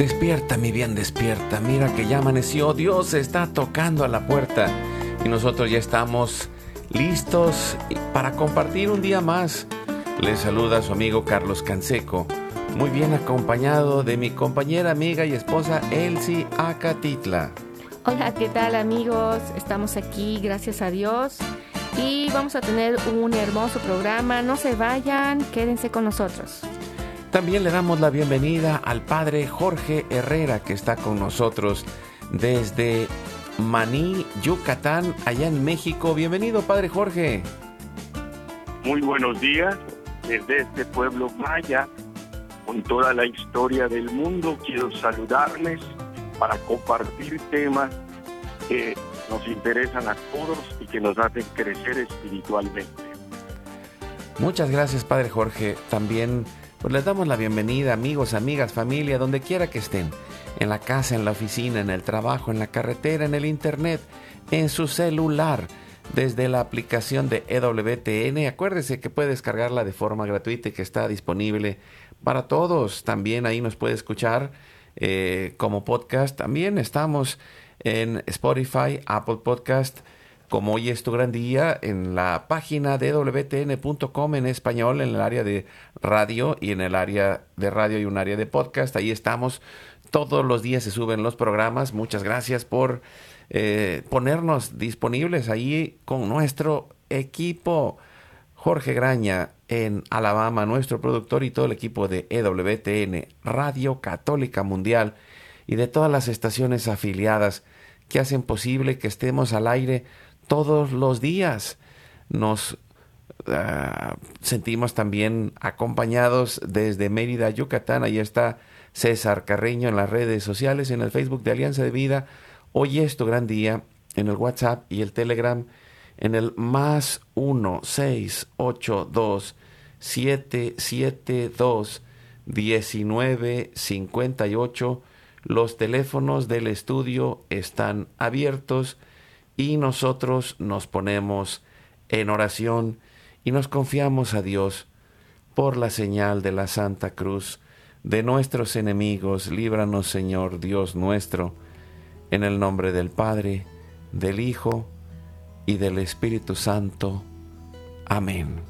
Despierta, mi bien, despierta. Mira que ya amaneció. Dios está tocando a la puerta. Y nosotros ya estamos listos para compartir un día más. Les saluda su amigo Carlos Canseco. Muy bien acompañado de mi compañera, amiga y esposa Elsie Acatitla. Hola, ¿qué tal amigos? Estamos aquí, gracias a Dios. Y vamos a tener un hermoso programa. No se vayan, quédense con nosotros. También le damos la bienvenida al padre Jorge Herrera que está con nosotros desde Maní, Yucatán, allá en México. Bienvenido, padre Jorge. Muy buenos días desde este pueblo maya, con toda la historia del mundo. Quiero saludarles para compartir temas que nos interesan a todos y que nos hacen crecer espiritualmente. Muchas gracias, padre Jorge. También pues les damos la bienvenida, amigos, amigas, familia, donde quiera que estén, en la casa, en la oficina, en el trabajo, en la carretera, en el internet, en su celular, desde la aplicación de EWTN. Acuérdese que puede descargarla de forma gratuita y que está disponible para todos. También ahí nos puede escuchar eh, como podcast. También estamos en Spotify, Apple Podcast, como hoy es tu gran día, en la página de wtn.com en español, en el área de radio y en el área de radio y un área de podcast. Ahí estamos. Todos los días se suben los programas. Muchas gracias por eh, ponernos disponibles ahí con nuestro equipo. Jorge Graña en Alabama, nuestro productor y todo el equipo de EWTN, Radio Católica Mundial y de todas las estaciones afiliadas que hacen posible que estemos al aire todos los días. Nos uh, sentimos también acompañados desde Mérida, Yucatán. Ahí está César Carreño en las redes sociales, en el Facebook de Alianza de Vida. Hoy es tu gran día en el WhatsApp y el Telegram en el más 1 6 8 2 7 7 2 19 58. Los teléfonos del estudio están abiertos y nosotros nos ponemos en oración y nos confiamos a Dios por la señal de la Santa Cruz de nuestros enemigos. Líbranos, Señor Dios nuestro, en el nombre del Padre, del Hijo y del Espíritu Santo. Amén.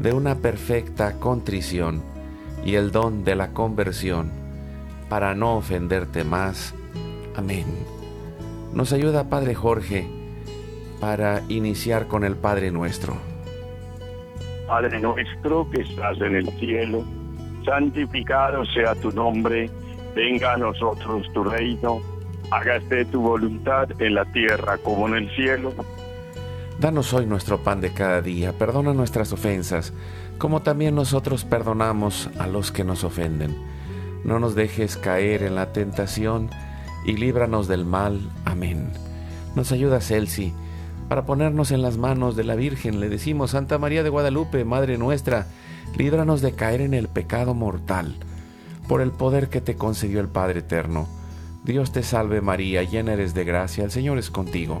de una perfecta contrición y el don de la conversión para no ofenderte más. Amén. Nos ayuda Padre Jorge para iniciar con el Padre nuestro. Padre nuestro que estás en el cielo, santificado sea tu nombre, venga a nosotros tu reino, hágase tu voluntad en la tierra como en el cielo. Danos hoy nuestro pan de cada día, perdona nuestras ofensas, como también nosotros perdonamos a los que nos ofenden. No nos dejes caer en la tentación y líbranos del mal. Amén. Nos ayuda Celsi para ponernos en las manos de la Virgen. Le decimos, Santa María de Guadalupe, Madre nuestra, líbranos de caer en el pecado mortal, por el poder que te concedió el Padre Eterno. Dios te salve María, llena eres de gracia, el Señor es contigo.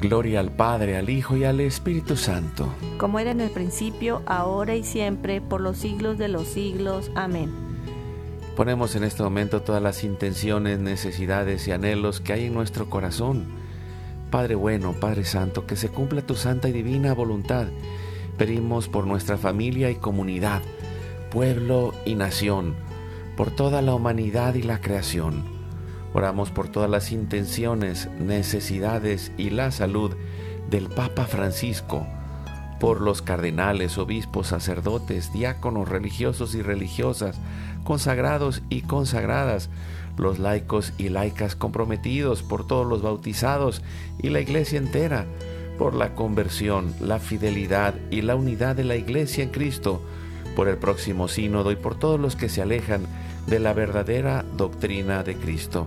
Gloria al Padre, al Hijo y al Espíritu Santo. Como era en el principio, ahora y siempre, por los siglos de los siglos. Amén. Ponemos en este momento todas las intenciones, necesidades y anhelos que hay en nuestro corazón Padre bueno, Padre Santo, que se cumpla tu santa y divina voluntad. Pedimos por nuestra familia y comunidad, pueblo y nación, por toda la humanidad y la creación. Oramos por todas las intenciones, necesidades y la salud del Papa Francisco, por los cardenales, obispos, sacerdotes, diáconos, religiosos y religiosas, consagrados y consagradas, los laicos y laicas comprometidos, por todos los bautizados y la iglesia entera, por la conversión, la fidelidad y la unidad de la iglesia en Cristo, por el próximo sínodo y por todos los que se alejan de la verdadera doctrina de Cristo.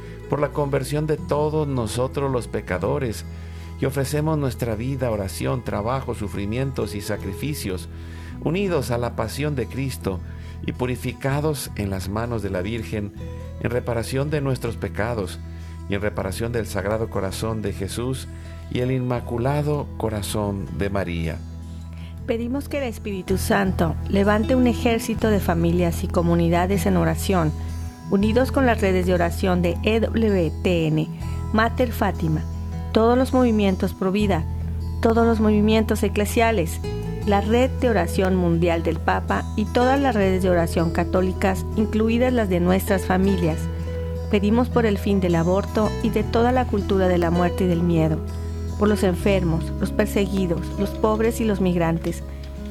por la conversión de todos nosotros los pecadores, y ofrecemos nuestra vida, oración, trabajo, sufrimientos y sacrificios, unidos a la pasión de Cristo, y purificados en las manos de la Virgen en reparación de nuestros pecados y en reparación del Sagrado Corazón de Jesús y el Inmaculado Corazón de María. Pedimos que el Espíritu Santo levante un ejército de familias y comunidades en oración, unidos con las redes de oración de EWTN, Mater Fátima, todos los movimientos pro vida, todos los movimientos eclesiales, la Red de Oración Mundial del Papa y todas las redes de oración católicas, incluidas las de nuestras familias. Pedimos por el fin del aborto y de toda la cultura de la muerte y del miedo, por los enfermos, los perseguidos, los pobres y los migrantes,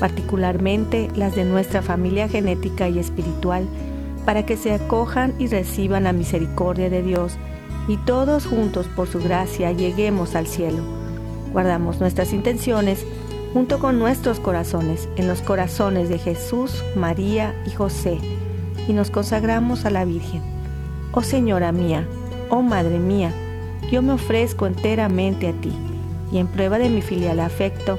particularmente las de nuestra familia genética y espiritual, para que se acojan y reciban la misericordia de Dios y todos juntos por su gracia lleguemos al cielo. Guardamos nuestras intenciones junto con nuestros corazones en los corazones de Jesús, María y José y nos consagramos a la Virgen. Oh Señora mía, Oh Madre mía, yo me ofrezco enteramente a ti, y en prueba de mi filial afecto,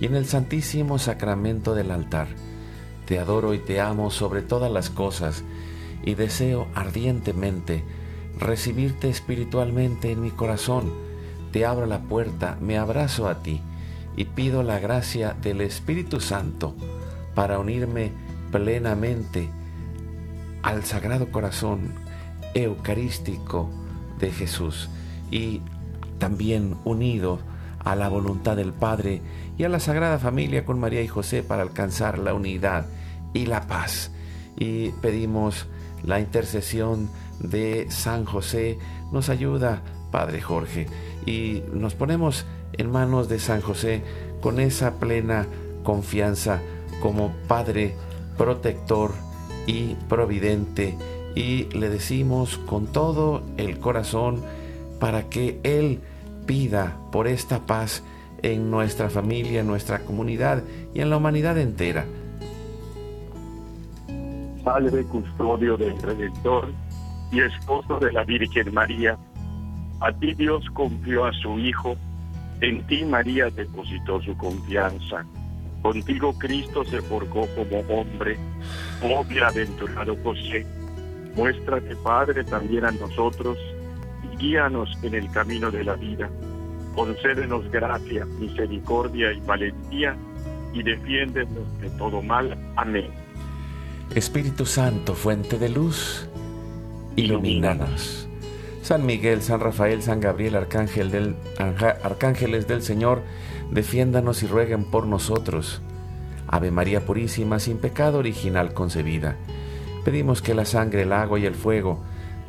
y en el santísimo sacramento del altar. Te adoro y te amo sobre todas las cosas y deseo ardientemente recibirte espiritualmente en mi corazón. Te abro la puerta, me abrazo a ti y pido la gracia del Espíritu Santo para unirme plenamente al Sagrado Corazón Eucarístico de Jesús y también unido a la voluntad del Padre y a la Sagrada Familia con María y José para alcanzar la unidad y la paz. Y pedimos la intercesión de San José. Nos ayuda, Padre Jorge, y nos ponemos en manos de San José con esa plena confianza como Padre protector y providente y le decimos con todo el corazón para que Él pida por esta paz en nuestra familia, en nuestra comunidad y en la humanidad entera. Padre custodio del Redentor y esposo de la Virgen María, a ti Dios confió a su Hijo, en ti María depositó su confianza. Contigo Cristo se forjó como hombre, oh bienaventurado José Muéstrate, Padre, también a nosotros guíanos en el camino de la vida. Concédenos gracia, misericordia y valentía y defiéndenos de todo mal. Amén. Espíritu Santo, fuente de luz, ilumínanos. San Miguel, San Rafael, San Gabriel, Arcángel del, Arcángeles del Señor, defiéndanos y rueguen por nosotros. Ave María Purísima, sin pecado original concebida Pedimos que la sangre, el agua y el fuego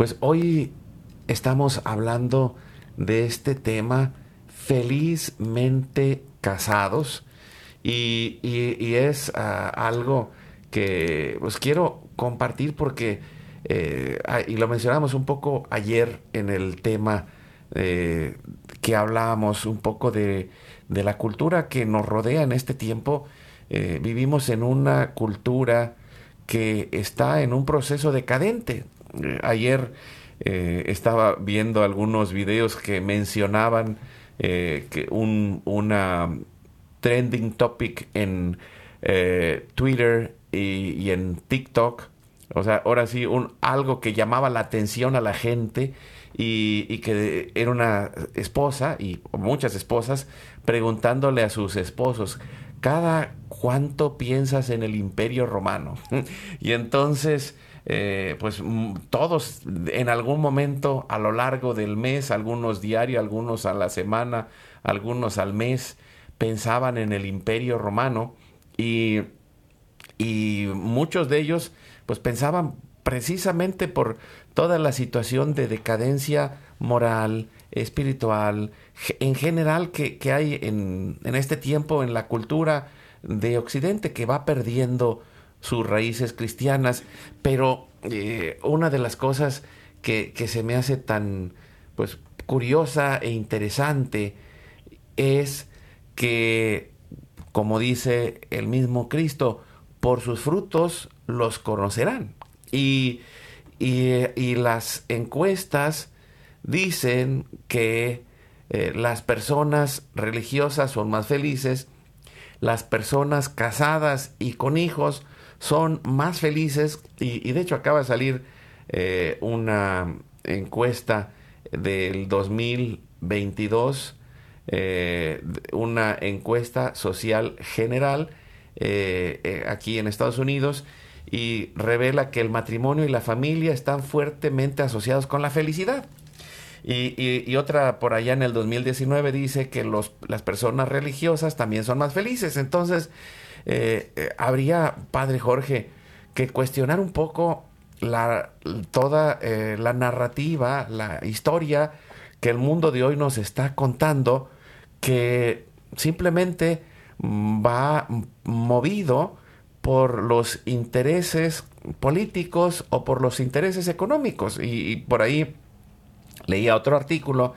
Pues hoy estamos hablando de este tema felizmente casados y, es ah, algo que pues quiero compartir porque, eh, ah, y lo mencionamos un poco ayer en el tema eh, que hablábamos un poco de, de la cultura que nos rodea en este tiempo eh, vivimos en una cultura que está en un proceso decadente. Eh, ayer eh, estaba viendo algunos videos que mencionaban que un, una trending topic en Twitter y, en TikTok. O sea, ahora sí, un, algo que llamaba la atención a la gente y, y, que era una esposa y muchas esposas preguntándole a sus esposos, cada cuánto piensas en el imperio romano. y entonces, eh, pues mm, todos en algún momento a lo largo del mes, algunos diario, algunos a la semana, algunos al mes, pensaban en el imperio romano y, y muchos de ellos pues pensaban precisamente por toda la situación de decadencia moral, espiritual, en general que, hay en, este tiempo en la cultura de Occidente, que va perdiendo sus raíces cristianas, pero eh, una de las cosas que, se me hace tan pues curiosa e interesante es que, como dice el mismo Cristo, por sus frutos los conocerán. Y, y las encuestas dicen que eh, las personas religiosas son más felices, las personas casadas y con hijos son más felices y, de hecho acaba de salir eh, una encuesta del 2022, eh, una encuesta social general aquí en Estados Unidos y revela que el matrimonio y la familia están fuertemente asociados con la felicidad. Y, otra por allá en el 2019 dice que los, las personas religiosas también son más felices. Entonces, eh, eh, habría, Padre Jorge, que cuestionar un poco la, toda eh, la narrativa, la historia que el mundo de hoy nos está contando, que simplemente va movido por los intereses políticos o por los intereses económicos. Y, por ahí leía otro artículo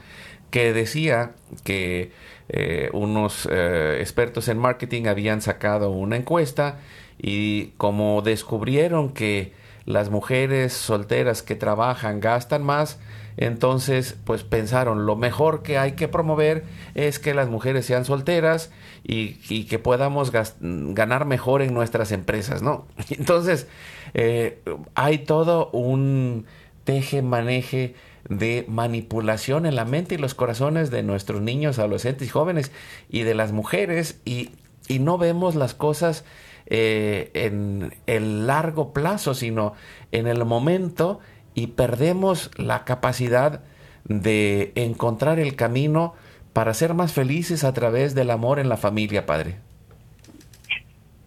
que decía que eh, unos eh, expertos en marketing habían sacado una encuesta y como descubrieron que las mujeres solteras que trabajan gastan más, entonces pues pensaron lo mejor que hay que promover es que las mujeres sean solteras y, que podamos ganar mejor en nuestras empresas, ¿no? Entonces, eh, hay todo un teje-maneje de manipulación en la mente y los corazones de nuestros niños, adolescentes y jóvenes y de las mujeres y, no vemos las cosas eh, en el largo plazo, sino en el momento y perdemos la capacidad de encontrar el camino para ser más felices a través del amor en la familia, Padre?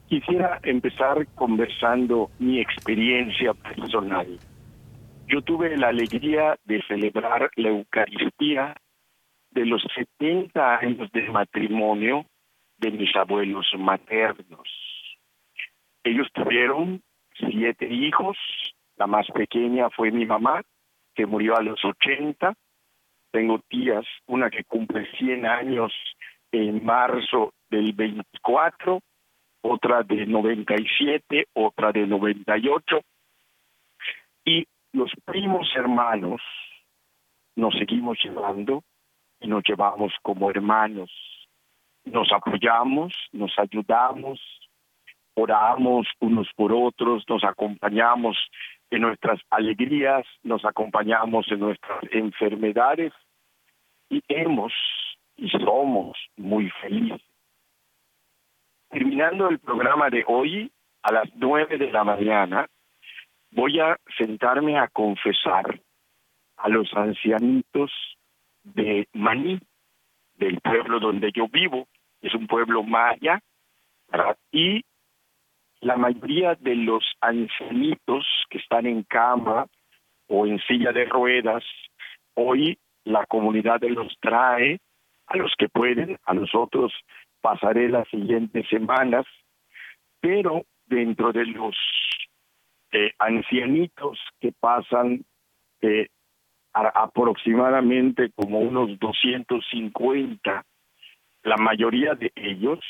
Quisiera empezar conversando mi experiencia personal. Yo tuve la alegría de celebrar la Eucaristía de los 70 años de matrimonio de mis abuelos maternos. Ellos tuvieron siete hijos, la más pequeña fue mi mamá, que murió a los 80, tengo tías, una que cumple 100 años en marzo del 24, otra de 97, otra de 98. Y los primos hermanos nos seguimos llevando y nos llevamos como hermanos. Nos apoyamos, nos ayudamos, oramos unos por otros, nos acompañamos en nuestras alegrías, nos acompañamos en nuestras enfermedades y hemos y somos muy felices. Terminando el programa de hoy, a las nueve de la mañana, voy a sentarme a confesar a los ancianitos de Maní, del pueblo donde yo vivo, es un pueblo maya, y la mayoría de los ancianitos que están en cama o en silla de ruedas, hoy la comunidad los trae a los que pueden, a nosotros pasaré las siguientes semanas, pero dentro de los eh, ancianitos que pasan eh, aproximadamente como unos 250, la mayoría de ellos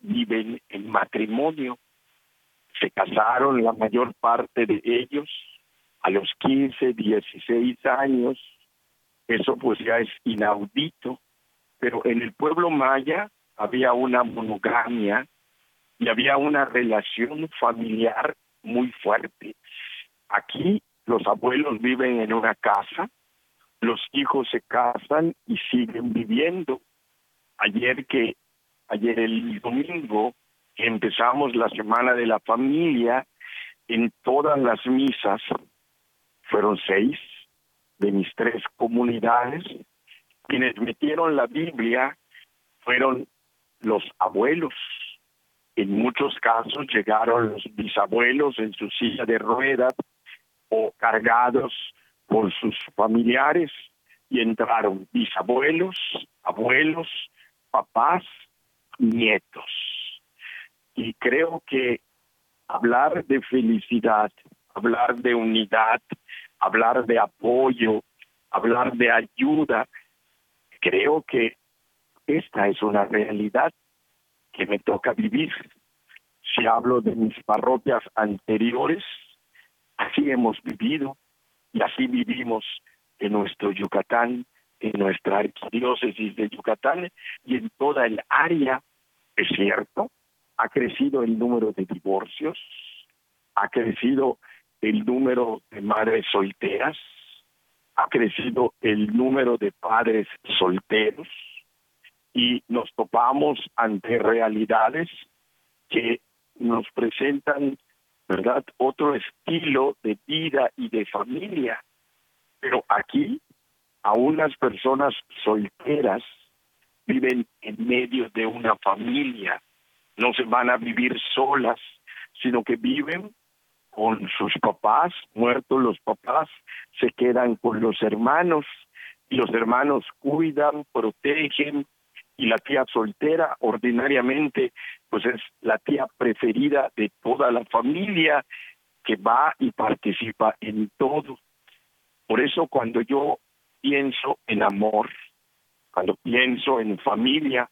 viven en matrimonio. Se casaron la mayor parte de ellos a los 15, 16 años eso pues ya es inaudito, pero en el pueblo maya había una monogamia y había una relación familiar muy fuerte. Aquí los abuelos viven en una casa, los hijos se casan y siguen viviendo. Ayer que ayer el domingo empezamos la semana de la familia en todas las misas fueron seis de mis tres comunidades, quienes metieron la Biblia fueron los abuelos. En muchos casos llegaron los bisabuelos en su silla de ruedas o cargados por sus familiares y entraron bisabuelos, abuelos, papás, nietos. Y creo que hablar de felicidad, hablar de unidad, hablar de apoyo, hablar de ayuda. Creo que esta es una realidad que me toca vivir. Si hablo de mis parroquias anteriores, así hemos vivido y así vivimos en nuestro Yucatán, en nuestra arquidiócesis de Yucatán y en toda el área. Es cierto, ha crecido el número de divorcios, ha crecido el número de madres solteras, ha crecido el número de padres solteros y nos topamos ante realidades que nos presentan, ¿verdad?, otro estilo de vida y de familia. Pero aquí, aún las personas solteras viven en medio de una familia, no se van a vivir solas, sino que viven con sus papás, muertos los papás, se quedan con los hermanos y los hermanos cuidan, protegen y la tía soltera ordinariamente pues es la tía preferida de toda la familia que va y participa en todo. Por eso cuando yo pienso en amor, cuando pienso en familia,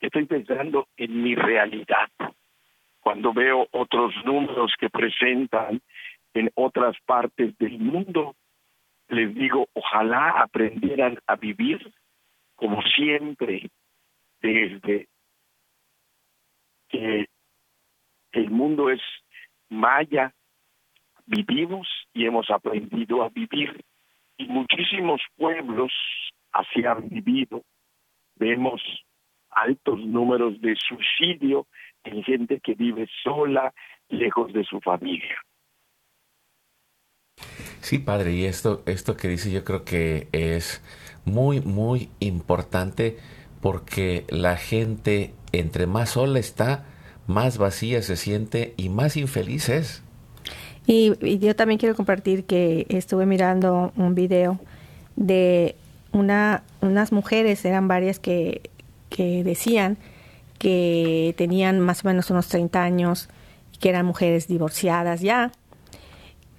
estoy pensando en mi realidad. Cuando veo otros números que presentan en otras partes del mundo, les digo, ojalá aprendieran a vivir como siempre, desde que el mundo es maya, vivimos y hemos aprendido a vivir. Y muchísimos pueblos así han vivido. Vemos altos números de suicidio en gente que vive sola, lejos de su familia. Sí, padre, y esto, esto que dice yo creo que es muy, muy importante porque la gente entre más sola está, más vacía se siente y más infeliz es. Y, yo también quiero compartir que estuve mirando un video de una, unas mujeres, eran varias que, decían que tenían más o menos unos 30 años, que eran mujeres divorciadas ya,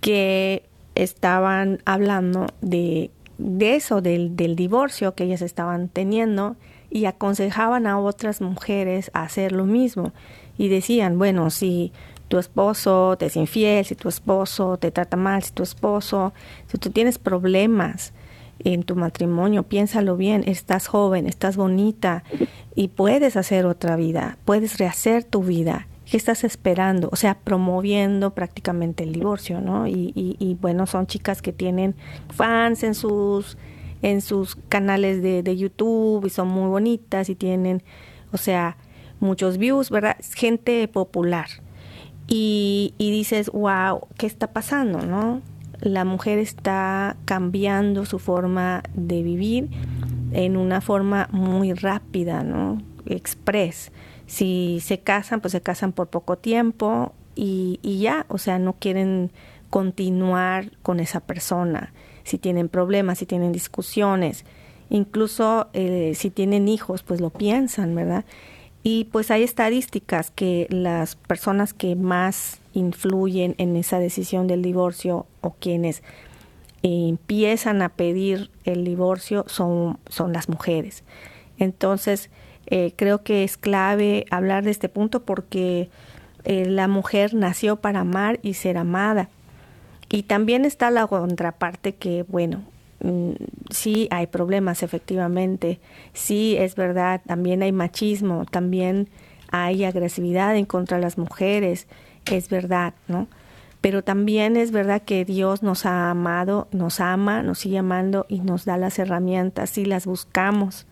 que estaban hablando de, eso, del divorcio que ellas estaban teniendo y aconsejaban a otras mujeres a hacer lo mismo. Y decían, bueno, si tu esposo te es infiel, si tu esposo te trata mal, si tu esposo, si tú tienes problemas en tu matrimonio, piénsalo bien, estás joven, estás bonita y puedes hacer otra vida, puedes rehacer tu vida. ¿Qué estás esperando? O sea, promoviendo prácticamente el divorcio, ¿no? Y, y, bueno, son chicas que tienen fans en sus, en sus canales de, de YouTube y son muy bonitas y tienen, o sea, muchos views, ¿verdad? Gente popular. Y, y dices, wow, ¿qué está pasando, no? La mujer está cambiando su forma de vivir en una forma muy rápida, ¿no? Express. Si se casan, pues se casan por poco tiempo y, y ya, o sea, no quieren continuar con esa persona. Si tienen problemas, si tienen discusiones, incluso eh, si tienen hijos, pues lo piensan, ¿verdad? Y pues hay estadísticas que las personas que más influyen en esa decisión del divorcio o quienes empiezan a pedir el divorcio son, son las mujeres. Entonces, eh, creo que es clave hablar de este punto porque eh, la mujer nació para amar y ser amada. Y también está la contraparte que, bueno, Mm, sí hay problemas efectivamente, sí es verdad, también hay machismo, también hay agresividad en contra de las mujeres, es verdad, ¿no? Pero también es verdad que Dios nos ha amado, nos ama, nos sigue amando y nos da las herramientas si las buscamos,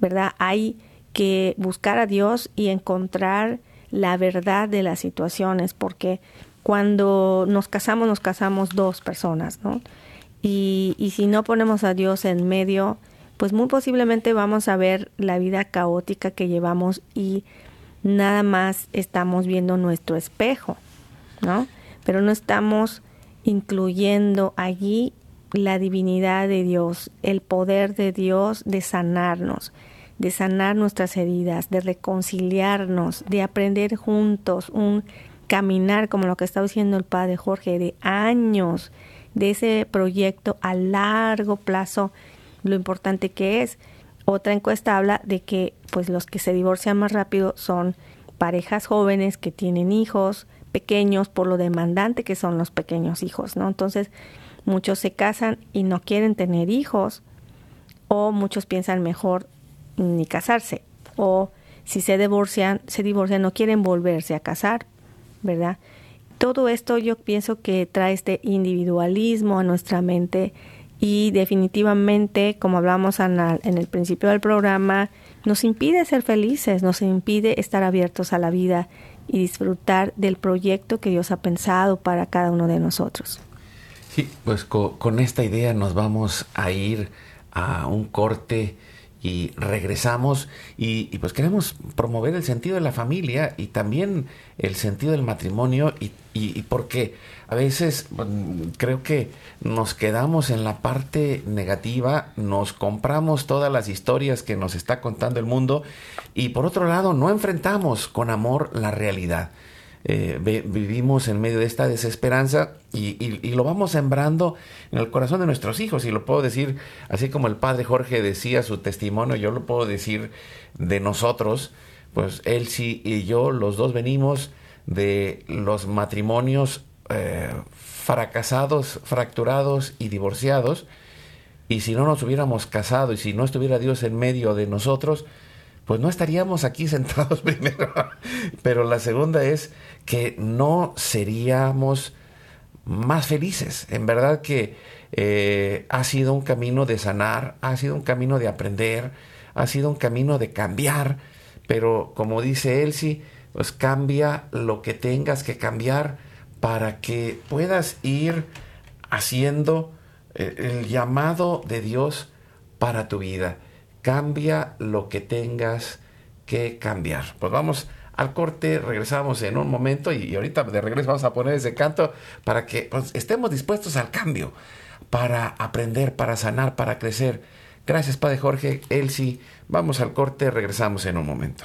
¿verdad? Hay que buscar a Dios y encontrar la verdad de las situaciones, porque cuando nos casamos, nos casamos dos personas, ¿no? Y, y si no ponemos a Dios en medio, pues muy posiblemente vamos a ver la vida caótica que llevamos y nada más estamos viendo nuestro espejo, ¿no? Pero no estamos incluyendo allí la divinidad de Dios, el poder de Dios de sanarnos, de sanar nuestras heridas, de reconciliarnos, de aprender juntos un caminar como lo que está diciendo el padre Jorge, de años de ese proyecto a largo plazo, lo importante que es. Otra encuesta habla de que pues los que se divorcian más rápido son parejas jóvenes que tienen hijos pequeños por lo demandante que son los pequeños hijos, ¿no? Entonces, muchos se casan y no quieren tener hijos o muchos piensan mejor ni casarse o si se divorcian, se divorcian no quieren volverse a casar, ¿verdad? todo esto yo pienso que trae este individualismo a nuestra mente y definitivamente, como hablamos en el principio del programa, nos impide ser felices, nos impide estar abiertos a la vida y disfrutar del proyecto que Dios ha pensado para cada uno de nosotros. Sí, pues con, esta idea nos vamos a ir a un corte y regresamos y, pues queremos promover el sentido de la familia y también el sentido del matrimonio y, y, porque a veces creo que nos quedamos en la parte negativa, nos compramos todas las historias que nos está contando el mundo y por otro lado no enfrentamos con amor la realidad. Eh, vivimos en medio de esta desesperanza y, lo vamos sembrando en el corazón de nuestros hijos. Y lo puedo decir, así como el padre Jorge decía su testimonio, yo lo puedo decir de nosotros, pues él y yo, los dos venimos de los matrimonios eh, fracasados, fracturados y divorciados. Y si no nos hubiéramos casado y si no estuviera Dios en medio de nosotros, pues no estaríamos aquí sentados primero. Pero la segunda es que no seríamos más felices. En verdad que eh, ha sido un camino de sanar, ha sido un camino de aprender, ha sido un camino de cambiar. Pero como dice Elsie, pues cambia lo que tengas que cambiar para que puedas ir haciendo eh, el llamado de Dios para tu vida cambia lo que tengas que cambiar. Pues vamos al corte, regresamos en un momento y, ahorita de regreso vamos a poner ese canto para que pues, estemos dispuestos al cambio, para aprender, para sanar, para crecer. Gracias, Padre Jorge, Elsie. Vamos al corte, regresamos en un momento.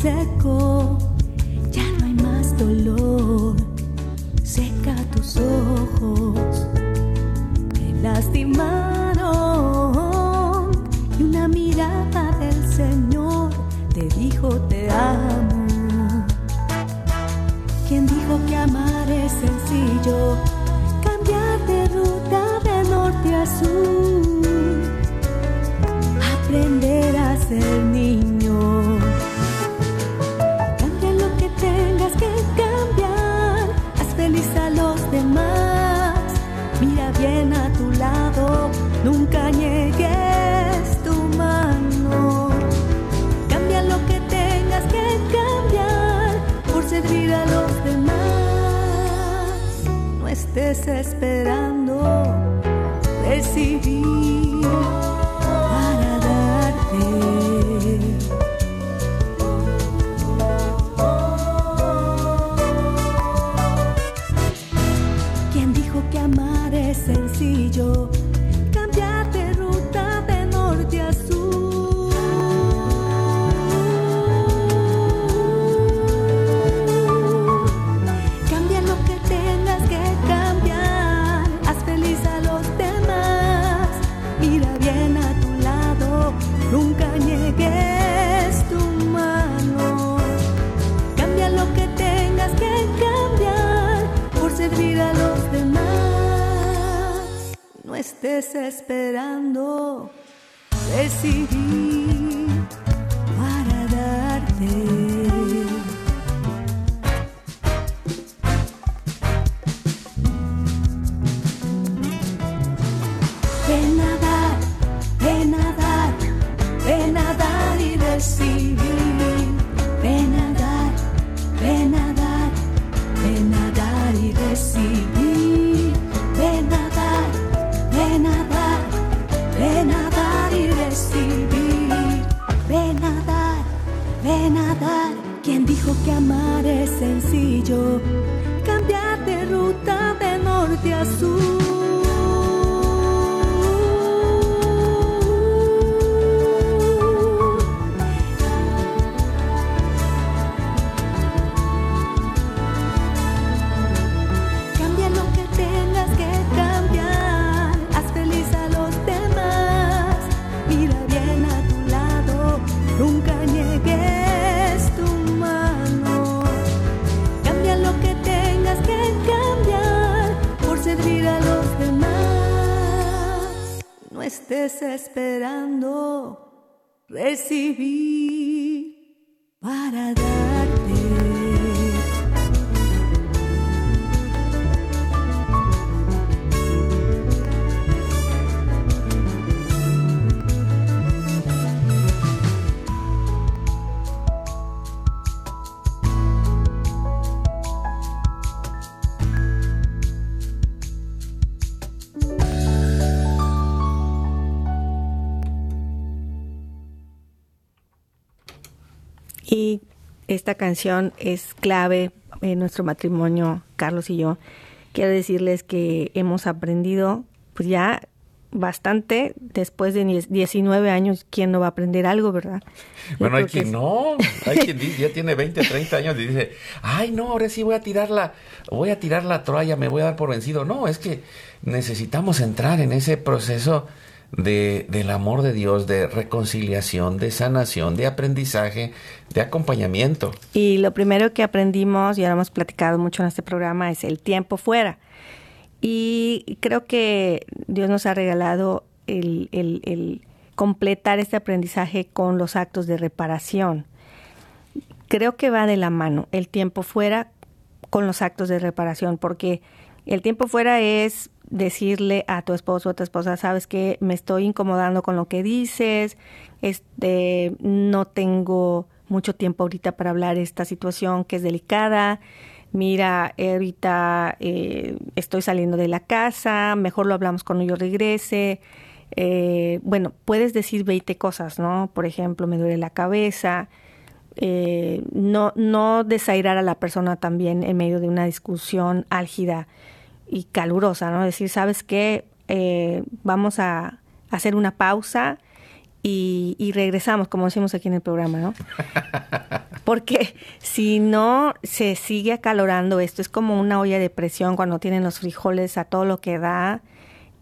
secos. No estés esperando recibir para darte. Esta canción es clave en nuestro matrimonio, Carlos y yo. Quiero decirles que hemos aprendido, pues ya bastante, después de 19 años, ¿quién no va a aprender algo, verdad? Bueno, hay quien es- no, hay quien ya tiene 20, 30 años y dice, ay no, ahora sí voy a tirar la, voy a tirar la toalla, me voy a dar por vencido. No, es que necesitamos entrar en ese proceso de, del amor de Dios, de reconciliación, de sanación, de aprendizaje, de acompañamiento. Y lo primero que aprendimos, y ahora hemos platicado mucho en este programa, es el tiempo fuera. Y creo que Dios nos ha regalado el completar este aprendizaje con los actos de reparación. Creo que va de la mano el tiempo fuera con los actos de reparación, porque el tiempo fuera es decirle a tu esposo o a tu esposa, sabes que me estoy incomodando con lo que dices, este, no tengo mucho tiempo ahorita para hablar de esta situación que es delicada, mira, ahorita eh, estoy saliendo de la casa, mejor lo hablamos cuando yo regrese. Eh, bueno, puedes decir 20 cosas, ¿no? Por ejemplo, me duele la cabeza. Eh, no, no desairar a la persona también en medio de una discusión álgida y calurosa, ¿no? Decir, ¿sabes qué? Eh, vamos a hacer una pausa y, y regresamos, como decimos aquí en el programa, ¿no? Porque si no se sigue acalorando esto, es como una olla de presión cuando tienen los frijoles a todo lo que da,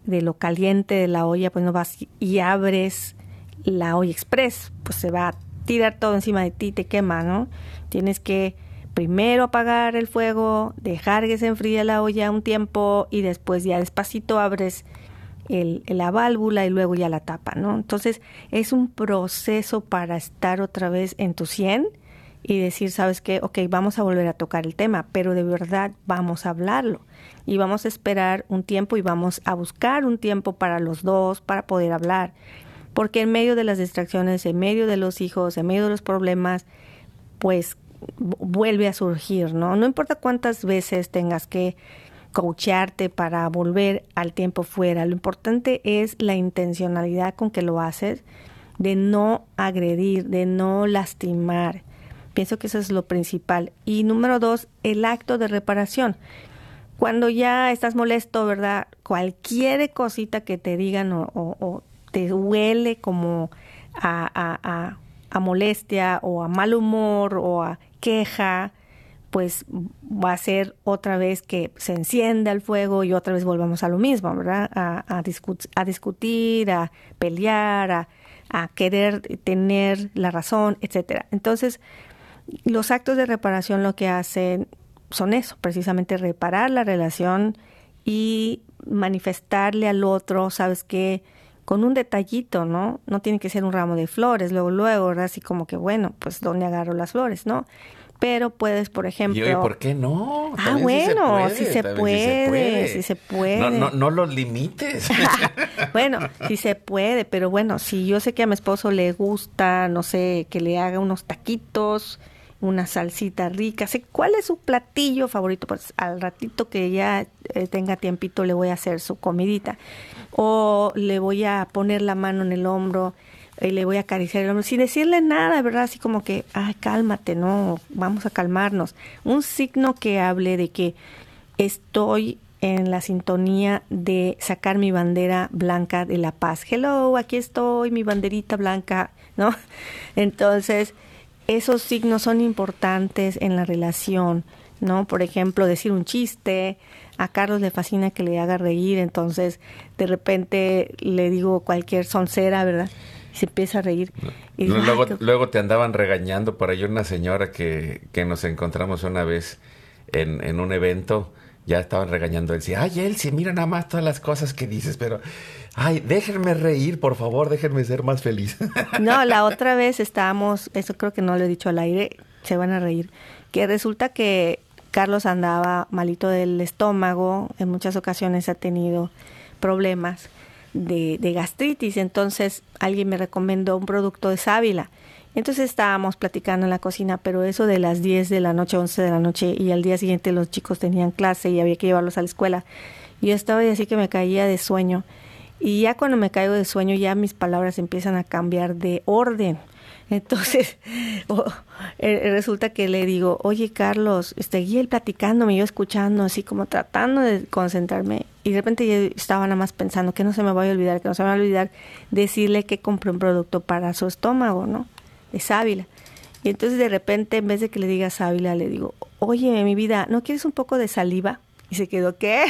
de lo caliente de la olla, pues no vas y abres la olla express, pues se va a tirar todo encima de ti, te quema, ¿no? Tienes que primero apagar el fuego, dejar que se enfríe la olla un tiempo y después ya despacito abres el, la válvula y luego ya la tapa, ¿no? Entonces es un proceso para estar otra vez en tu 100 y decir, ¿sabes qué? Ok, vamos a volver a tocar el tema, pero de verdad vamos a hablarlo y vamos a esperar un tiempo y vamos a buscar un tiempo para los dos para poder hablar. Porque en medio de las distracciones, en medio de los hijos, en medio de los problemas, pues vuelve a surgir, ¿no? No importa cuántas veces tengas que coachearte para volver al tiempo fuera, lo importante es la intencionalidad con que lo haces, de no agredir, de no lastimar, Pienso que eso es lo principal. Y número dos, el acto de reparación. Cuando ya estás molesto, ¿verdad? Cualquier cosita que te digan o, te huele como a, a, molestia o a mal humor o a queja, pues va a ser otra vez que se encienda el fuego y otra vez volvamos a lo mismo, ¿verdad? A, discutir, a pelear, a, a, querer tener la razón, etcétera. Entonces, los actos de reparación lo que hacen son eso, precisamente reparar la relación y manifestarle al otro, sabes que con un detallito, ¿no? No tiene que ser un ramo de flores, luego, luego, ¿verdad? Así como que, bueno, pues ¿dónde agarro las flores, no? Pero puedes, por ejemplo... ¿Y por qué no? Ah, bueno, si se puede, si se puede. No, no, no los limites. bueno, si se puede, pero bueno, si yo sé que a mi esposo le gusta, no sé, que le haga unos taquitos una salsita rica. Cuál es su platillo favorito, pues al ratito que ya eh, tenga tiempito le voy a hacer su comidita. O le voy a poner la mano en el hombro y le voy a acariciar el hombro sin decirle nada, ¿verdad? Así como que, ay, cálmate, no, vamos a calmarnos. Un signo que hable de que estoy en la sintonía de sacar mi bandera blanca de la paz. Hello, aquí estoy, mi banderita blanca, ¿no? Entonces, esos signos son importantes en la relación, ¿no? Por ejemplo, decir un chiste, a Carlos le fascina que le haga reír, entonces de repente le digo cualquier soncera, ¿verdad? Y se empieza a reír. Y luego, luego te andaban regañando por ahí una señora que, que nos encontramos una vez en, en un evento, ya estaban regañando. Él decía, ay, Elsie, mira nada más todas las cosas que dices, pero Ay, déjenme reír, por favor, déjenme ser más feliz. No, la otra vez estábamos, eso creo que no lo he dicho al aire, se van a reír, que resulta que Carlos andaba malito del estómago, en muchas ocasiones ha tenido problemas de, de gastritis, entonces alguien me recomendó un producto de sábila. Entonces estábamos platicando en la cocina, pero eso de las 10 de la noche, 11 de la noche, y al día siguiente los chicos tenían clase y había que llevarlos a la escuela. Yo estaba así que me caía de sueño. Y ya cuando me caigo de sueño, ya mis palabras empiezan a cambiar de orden. Entonces, eh, resulta que le digo, oye Carlos, seguí él platicándome, yo escuchando, así como tratando de concentrarme. Y de repente yo estaba nada más pensando que no se me vaya a olvidar, que no se me vaya a olvidar decirle que compré un producto para su estómago, ¿no? De sábila. Y entonces de repente, en vez de que le diga sábila, le digo, oye, mi vida, ¿no quieres un poco de saliva? Y se quedó, ¿qué?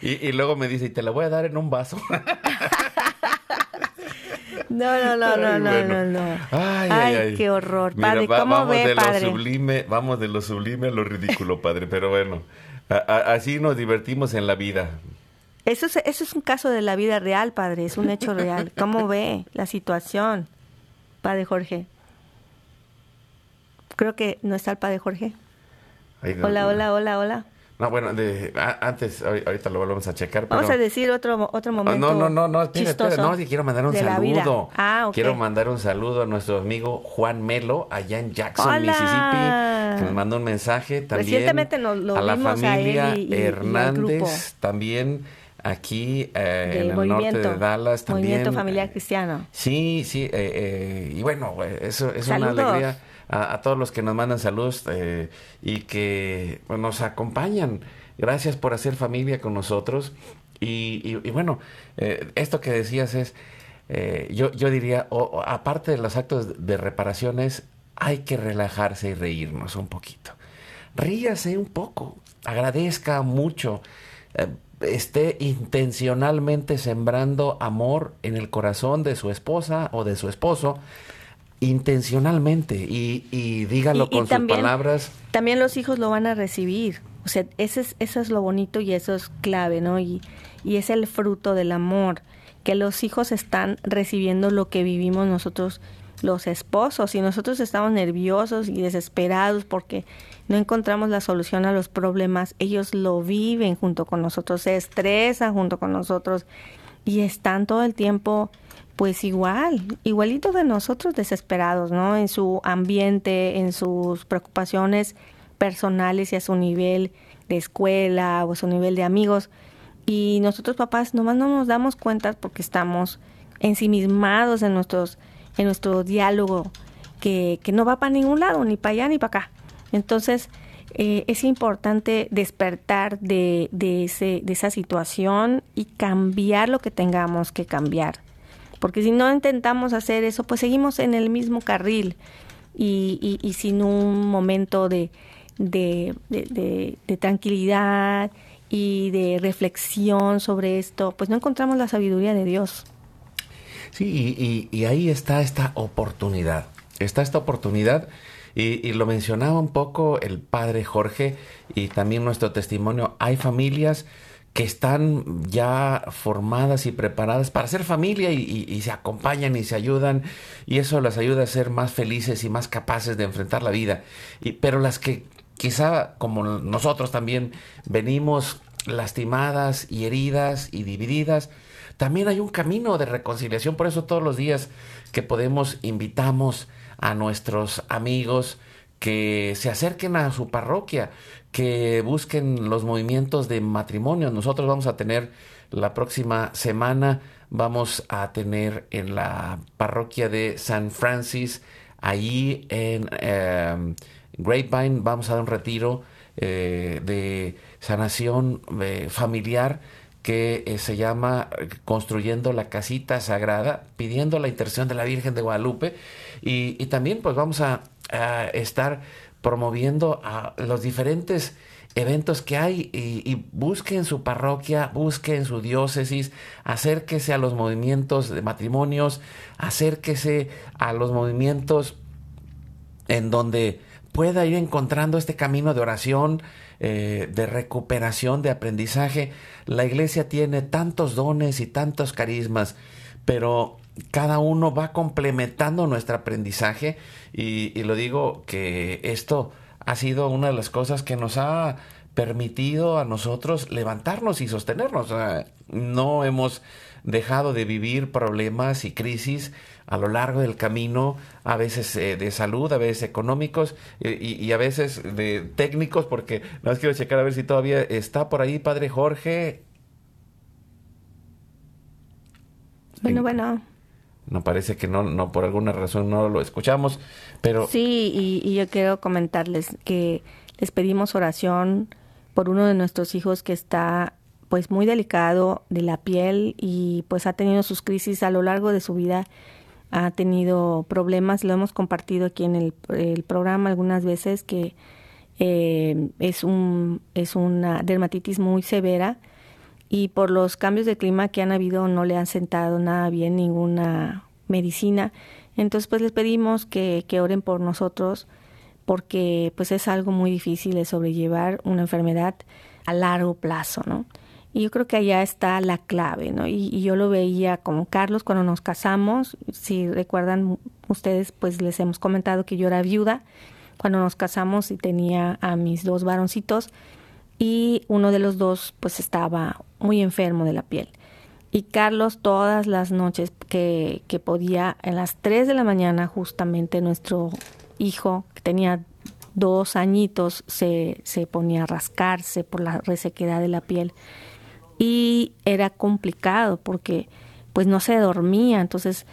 y, luego me dice, y te la voy a dar en un vaso. No, no, no, no, no, no, no. Ay, ay, qué horror. Padre, ¿cómo vamos ve, de padre? Lo sublime, vamos de lo sublime a lo ridículo, padre. Pero bueno, así nos divertimos en la vida. Eso es, eso es un caso de la vida real, padre. Es un hecho real. ¿Cómo ve la situación, padre Jorge? Creo que no está el padre Jorge hola, hola, hola, hola. No, bueno, de, antes, ahorita lo volvemos a checar. Vamos a decir otro, otro momento. No, no, no, no, espera, espera, no, quiero mandar un saludo. Ah, Quiero mandar un saludo a nuestro amigo Juan Melo, allá en Jackson, Mississippi, que nos mandó un mensaje también. Recientemente nos lo a la familia a Hernández, también aquí eh, en el norte de Dallas. También, movimiento familiar cristiano. Sí, sí, eh, eh, y bueno, eso es una alegría a, todos los que nos mandan saludos eh, y que nos acompañan. Gracias por hacer familia con nosotros. Y, bueno, eh, esto que decías es, eh, yo, yo diría, aparte de los actos de reparaciones, hay que relajarse y reírnos un poquito. Ríase un poco, agradezca mucho. Esté intencionalmente sembrando amor en el corazón de su esposa o de su esposo, intencionalmente, y, y dígalo con sus palabras. También los hijos lo van a recibir. O sea, ese es, eso es lo bonito y eso es clave, ¿no? Y, y es el fruto del amor, que los hijos están recibiendo lo que vivimos nosotros los esposos y nosotros estamos nerviosos y desesperados porque no encontramos la solución a los problemas, ellos lo viven junto con nosotros, se estresan junto con nosotros y están todo el tiempo pues igual, igualito de nosotros desesperados, ¿no? En su ambiente, en sus preocupaciones personales y a su nivel de escuela o a su nivel de amigos. Y nosotros papás nomás no nos damos cuenta porque estamos ensimismados en nuestros en nuestro diálogo que, que no va para ningún lado, ni para allá ni para acá. Entonces, eh, es importante despertar de, de, ese, de esa situación y cambiar lo que tengamos que cambiar. Porque si no intentamos hacer eso, pues seguimos en el mismo carril y, y, sin un momento de, de, de, tranquilidad y de reflexión sobre esto, pues no encontramos la sabiduría de Dios. Sí, y, y ahí está esta oportunidad. Está esta oportunidad y, lo mencionaba un poco el padre Jorge y también nuestro testimonio. Hay familias que están ya formadas y preparadas para ser familia y, se acompañan y se ayudan y eso las ayuda a ser más felices y más capaces de enfrentar la vida. Y, pero las que quizá como nosotros también venimos lastimadas y heridas y divididas, también hay un camino de reconciliación. Por eso todos los días que podemos invitamos a nuestros amigos que se acerquen a su parroquia, que busquen los movimientos de matrimonio. Nosotros vamos a tener la próxima semana, vamos a tener en la parroquia de San Francis, allí en eh, Grapevine, vamos a dar un retiro eh, de sanación eh, familiar que eh, se llama Construyendo la Casita Sagrada, pidiendo la intercesión de la Virgen de Guadalupe. Y, también pues vamos a, estar promoviendo a los diferentes eventos que hay y, y, busquen su parroquia, busquen su diócesis, acérquese a los movimientos de matrimonios, acérquese a los movimientos en donde pueda ir encontrando este camino de oración, eh, de recuperación, de aprendizaje. La iglesia tiene tantos dones y tantos carismas, pero cada uno va complementando nuestro aprendizaje y, lo digo que esto ha sido una de las cosas que nos ha permitido a nosotros levantarnos y sostenernos. no hemos dejado de vivir problemas y crisis a lo largo del camino, a veces eh, de salud, a veces económicos eh, y, a veces de técnicos, porque no más quiero checar a ver si todavía está por ahí Padre Jorge. Bueno, bueno. No parece que no, no por alguna razón no lo escuchamos, pero... Sí, y, y yo quiero comentarles que les pedimos oración por uno de nuestros hijos que está pues muy delicado de la piel y pues ha tenido sus crisis a lo largo de su vida ha tenido problemas, lo hemos compartido aquí en el, programa algunas veces que eh, es, un, es una dermatitis muy severa y por los cambios de clima que han habido no le han sentado nada bien ninguna medicina. Entonces pues les pedimos que, que oren por nosotros porque pues es algo muy difícil de sobrellevar una enfermedad a largo plazo, ¿no? Y yo creo que allá está la clave, ¿no? Y, yo lo veía con Carlos cuando nos casamos. Si recuerdan ustedes, pues les hemos comentado que yo era viuda cuando nos casamos y tenía a mis dos varoncitos y uno de los dos pues estaba muy enfermo de la piel. Y Carlos todas las noches que, que podía, en las 3 de la mañana justamente nuestro hijo, que tenía dos añitos, se, se ponía a rascarse por la resequedad de la piel y era complicado porque pues no se dormía, entonces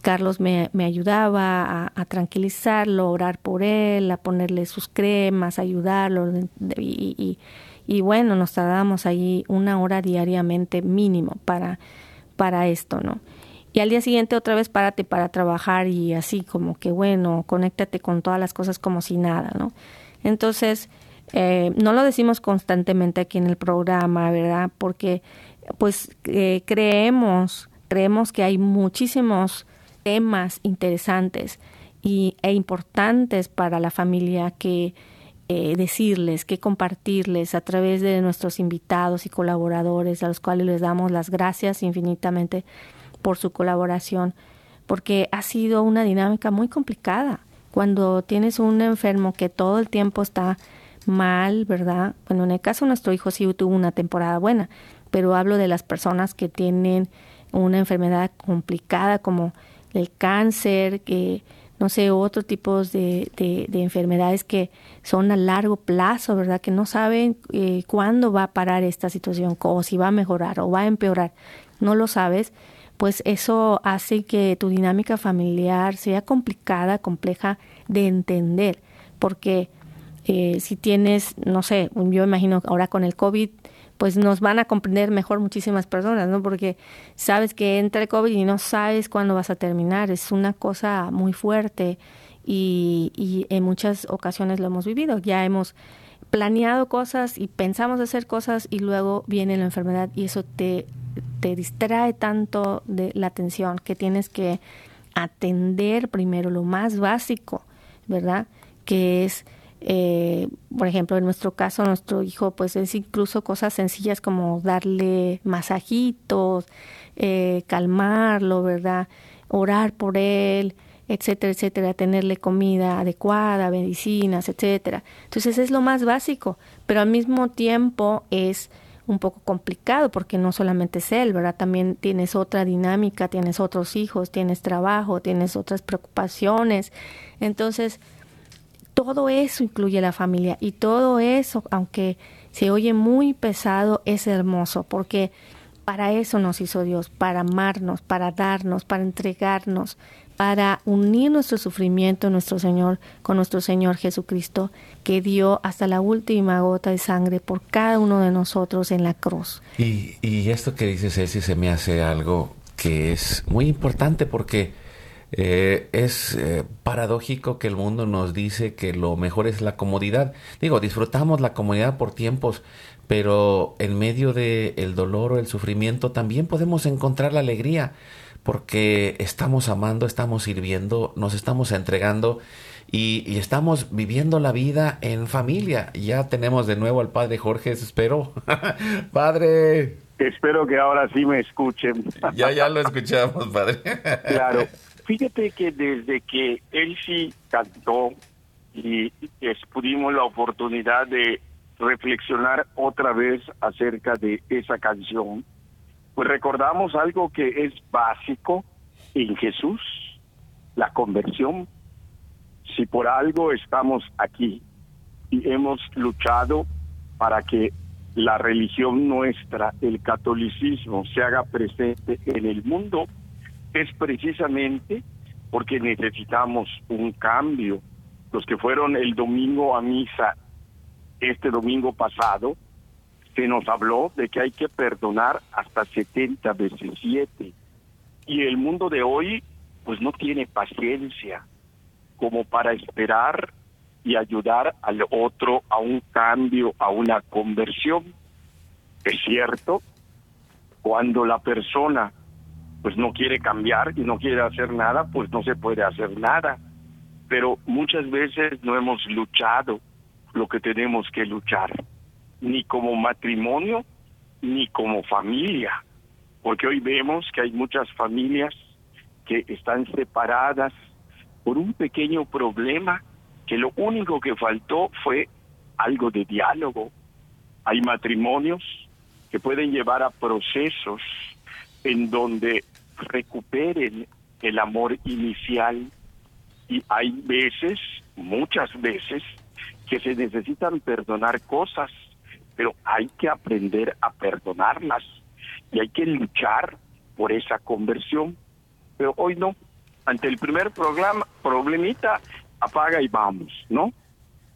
Carlos me, me ayudaba a, tranquilizarlo, orar por él, a ponerle sus cremas, ayudarlo y, y, bueno, nos tardábamos ahí una hora diariamente mínimo para, para esto, ¿no? Y al día siguiente otra vez párate para trabajar y así como que bueno, conéctate con todas las cosas como si nada, ¿no? Entonces, Eh, no lo decimos constantemente aquí en el programa, ¿verdad? Porque pues eh, creemos, creemos que hay muchísimos temas interesantes y, e importantes para la familia que eh, decirles, que compartirles a través de nuestros invitados y colaboradores, a los cuales les damos las gracias infinitamente por su colaboración, porque ha sido una dinámica muy complicada. Cuando tienes un enfermo que todo el tiempo está mal, ¿verdad? Bueno, en el caso de nuestro hijo sí tuvo una temporada buena, pero hablo de las personas que tienen una enfermedad complicada como el cáncer, que no sé, otros tipos de, de, enfermedades que son a largo plazo, ¿verdad? Que no saben eh, cuándo va a parar esta situación, o si va a mejorar o va a empeorar, no lo sabes, pues eso hace que tu dinámica familiar sea complicada, compleja de entender, porque eh, si tienes, no sé, yo imagino ahora con el COVID, pues nos van a comprender mejor muchísimas personas, ¿no? Porque sabes que entra el COVID y no sabes cuándo vas a terminar. Es una cosa muy fuerte y, y en muchas ocasiones lo hemos vivido. Ya hemos planeado cosas y pensamos hacer cosas y luego viene la enfermedad y eso te, te distrae tanto de la atención que tienes que atender primero lo más básico, ¿verdad? Que es eh, por ejemplo, en nuestro caso, nuestro hijo, pues es incluso cosas sencillas como darle masajitos, eh, calmarlo, ¿verdad? Orar por él, etcétera, etcétera, tenerle comida adecuada, medicinas, etcétera. Entonces es lo más básico, pero al mismo tiempo es un poco complicado porque no solamente es él, ¿verdad? También tienes otra dinámica, tienes otros hijos, tienes trabajo, tienes otras preocupaciones. Entonces, todo eso incluye la familia y todo eso, aunque se oye muy pesado, es hermoso porque para eso nos hizo Dios, para amarnos, para darnos, para entregarnos, para unir nuestro sufrimiento, nuestro Señor, con nuestro Señor Jesucristo, que dio hasta la última gota de sangre por cada uno de nosotros en la cruz. Y, esto que dice Ceci se me hace algo que es muy importante porque eh, es eh, paradójico que el mundo nos dice que lo mejor es la comodidad. Digo, disfrutamos la comodidad por tiempos, pero en medio del el dolor o el sufrimiento también podemos encontrar la alegría, porque estamos amando, estamos sirviendo, nos estamos entregando y, y, estamos viviendo la vida en familia. Ya tenemos de nuevo al padre Jorge, espero. padre. Espero que ahora sí me escuchen. ya, ya lo escuchamos, padre. claro. Fíjate que desde que él sí cantó y pudimos la oportunidad de reflexionar otra vez acerca de esa canción, pues recordamos algo que es básico en Jesús, la conversión. Si por algo estamos aquí y hemos luchado para que la religión nuestra, el catolicismo, se haga presente en el mundo, es precisamente porque necesitamos un cambio. Los que fueron el domingo a misa este domingo pasado, se nos habló de que hay que perdonar hasta 70 veces 7. Y el mundo de hoy, pues no tiene paciencia como para esperar y ayudar al otro a un cambio, a una conversión. Es cierto, cuando la persona pues no quiere cambiar y no quiere hacer nada, pues no se puede hacer nada. Pero muchas veces no hemos luchado lo que tenemos que luchar, ni como matrimonio, ni como familia, porque hoy vemos que hay muchas familias que están separadas por un pequeño problema que lo único que faltó fue algo de diálogo. Hay matrimonios que pueden llevar a procesos en donde recuperen el amor inicial y hay veces, muchas veces, que se necesitan perdonar cosas, pero hay que aprender a perdonarlas y hay que luchar por esa conversión. Pero hoy no. Ante el primer programa, problemita, apaga y vamos, ¿no?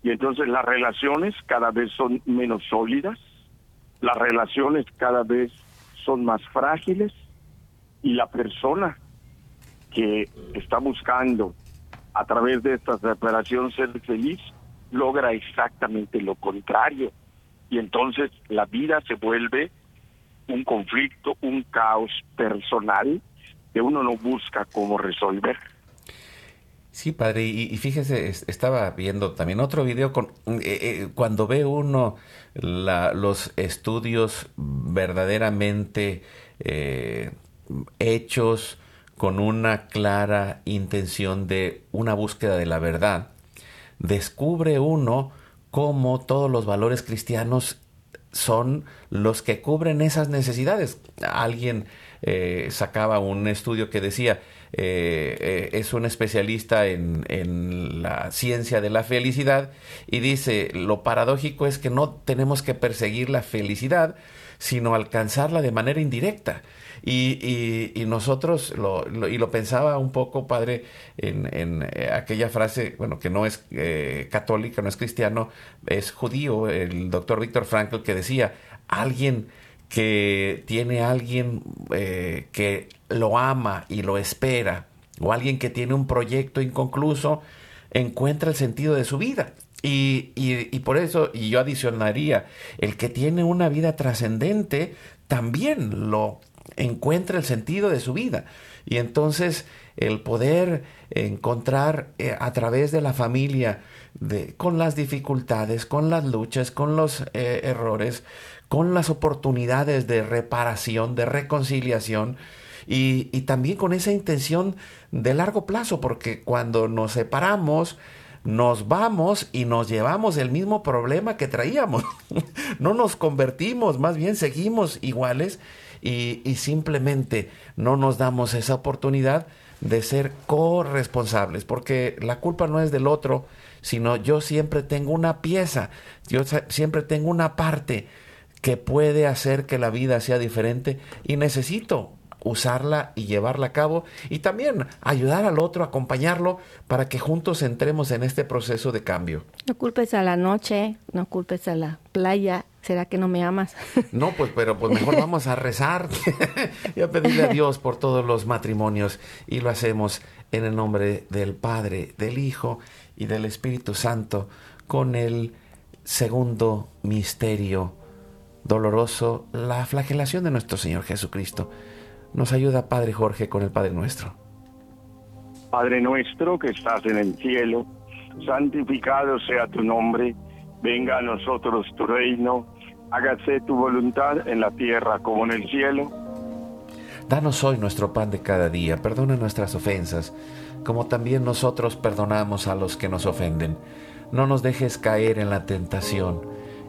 Y entonces las relaciones cada vez son menos sólidas, las relaciones cada vez son más frágiles y la persona que está buscando a través de esta separación ser feliz, logra exactamente lo contrario. Y entonces la vida se vuelve un conflicto, un caos personal que uno no busca cómo resolver. Sí, padre, y, fíjese, es- estaba viendo también otro video con eh, eh, cuando ve uno los estudios verdaderamente eh, hechos con una clara intención de una búsqueda de la verdad, descubre uno cómo todos los valores cristianos son los que cubren esas necesidades. Alguien sacaba un estudio que decía, eh, eh, es un especialista en, en la ciencia de la felicidad y dice, lo paradójico es que no tenemos que perseguir la felicidad, sino alcanzarla de manera indirecta. Y, y- nosotros, lo, y lo pensaba un poco, padre, en, en, eh, aquella frase, bueno, que no es católica, no es cristiano, es judío, el doctor Víctor Frankl, que decía, alguien que tiene alguien eh, que lo ama y lo espera, o alguien que tiene un proyecto inconcluso, encuentra el sentido de su vida. Y, y- y por eso, y yo adicionaría, el que tiene una vida trascendente también lo encuentra el sentido de su vida. Y entonces el poder encontrar eh, a través de la familia, de, con las dificultades, con las luchas, con los eh, errores, con las oportunidades de reparación, de reconciliación, y, y también con esa intención de largo plazo, porque cuando nos separamos, nos vamos y nos llevamos el mismo problema que traíamos. no nos convertimos, más bien seguimos iguales y, y simplemente no nos damos esa oportunidad de ser corresponsables, porque la culpa no es del otro, sino yo siempre tengo una pieza, yo siempre tengo una parte que puede hacer que la vida sea diferente y necesito usarla y llevarla a cabo y también ayudar al otro, acompañarlo para que juntos entremos en este proceso de cambio. No culpes a la noche, no culpes a la playa. ¿Será que no me amas? No, pues, pero pues mejor vamos a rezar y a pedirle a Dios por todos los matrimonios y lo hacemos en el nombre del Padre, del Hijo y del Espíritu Santo con el segundo misterio doloroso, la flagelación de nuestro Señor Jesucristo. Nos ayuda Padre Jorge con el Padre Nuestro. Padre nuestro que estás en el cielo, santificado sea tu nombre, venga a nosotros tu reino, hágase tu voluntad en la tierra como en el cielo. Danos hoy nuestro pan de cada día, perdona nuestras ofensas, como también nosotros perdonamos a los que nos ofenden. No nos dejes caer en la tentación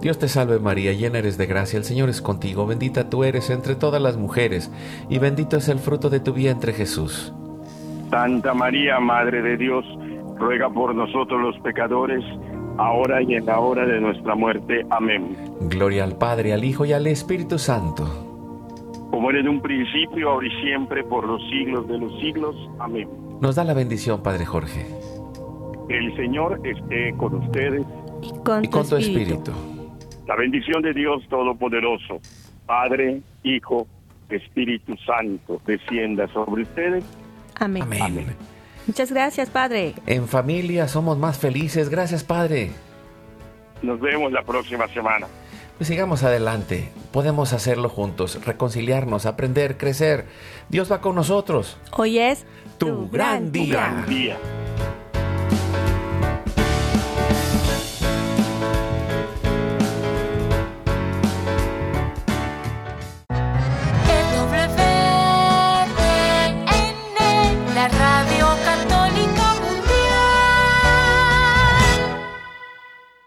Dios te salve María, llena eres de gracia, el Señor es contigo, bendita tú eres entre todas las mujeres, y bendito es el fruto de tu vientre Jesús. Santa María, Madre de Dios, ruega por nosotros los pecadores, ahora y en la hora de nuestra muerte. Amén. Gloria al Padre, al Hijo y al Espíritu Santo. Como era en un principio, ahora y siempre, por los siglos de los siglos. Amén. Nos da la bendición, Padre Jorge, El Señor esté con ustedes. Y con, y con tu Espíritu. La bendición de Dios Todopoderoso, Padre, Hijo, Espíritu Santo, descienda sobre ustedes Amén. Amén. Muchas gracias, Padre. En familia somos más felices. Gracias, Padre. Nos vemos la próxima semana. Pues sigamos adelante. Podemos hacerlo juntos, reconciliarnos, aprender, crecer. Dios va con nosotros. Hoy es Tu gran día. Gran día.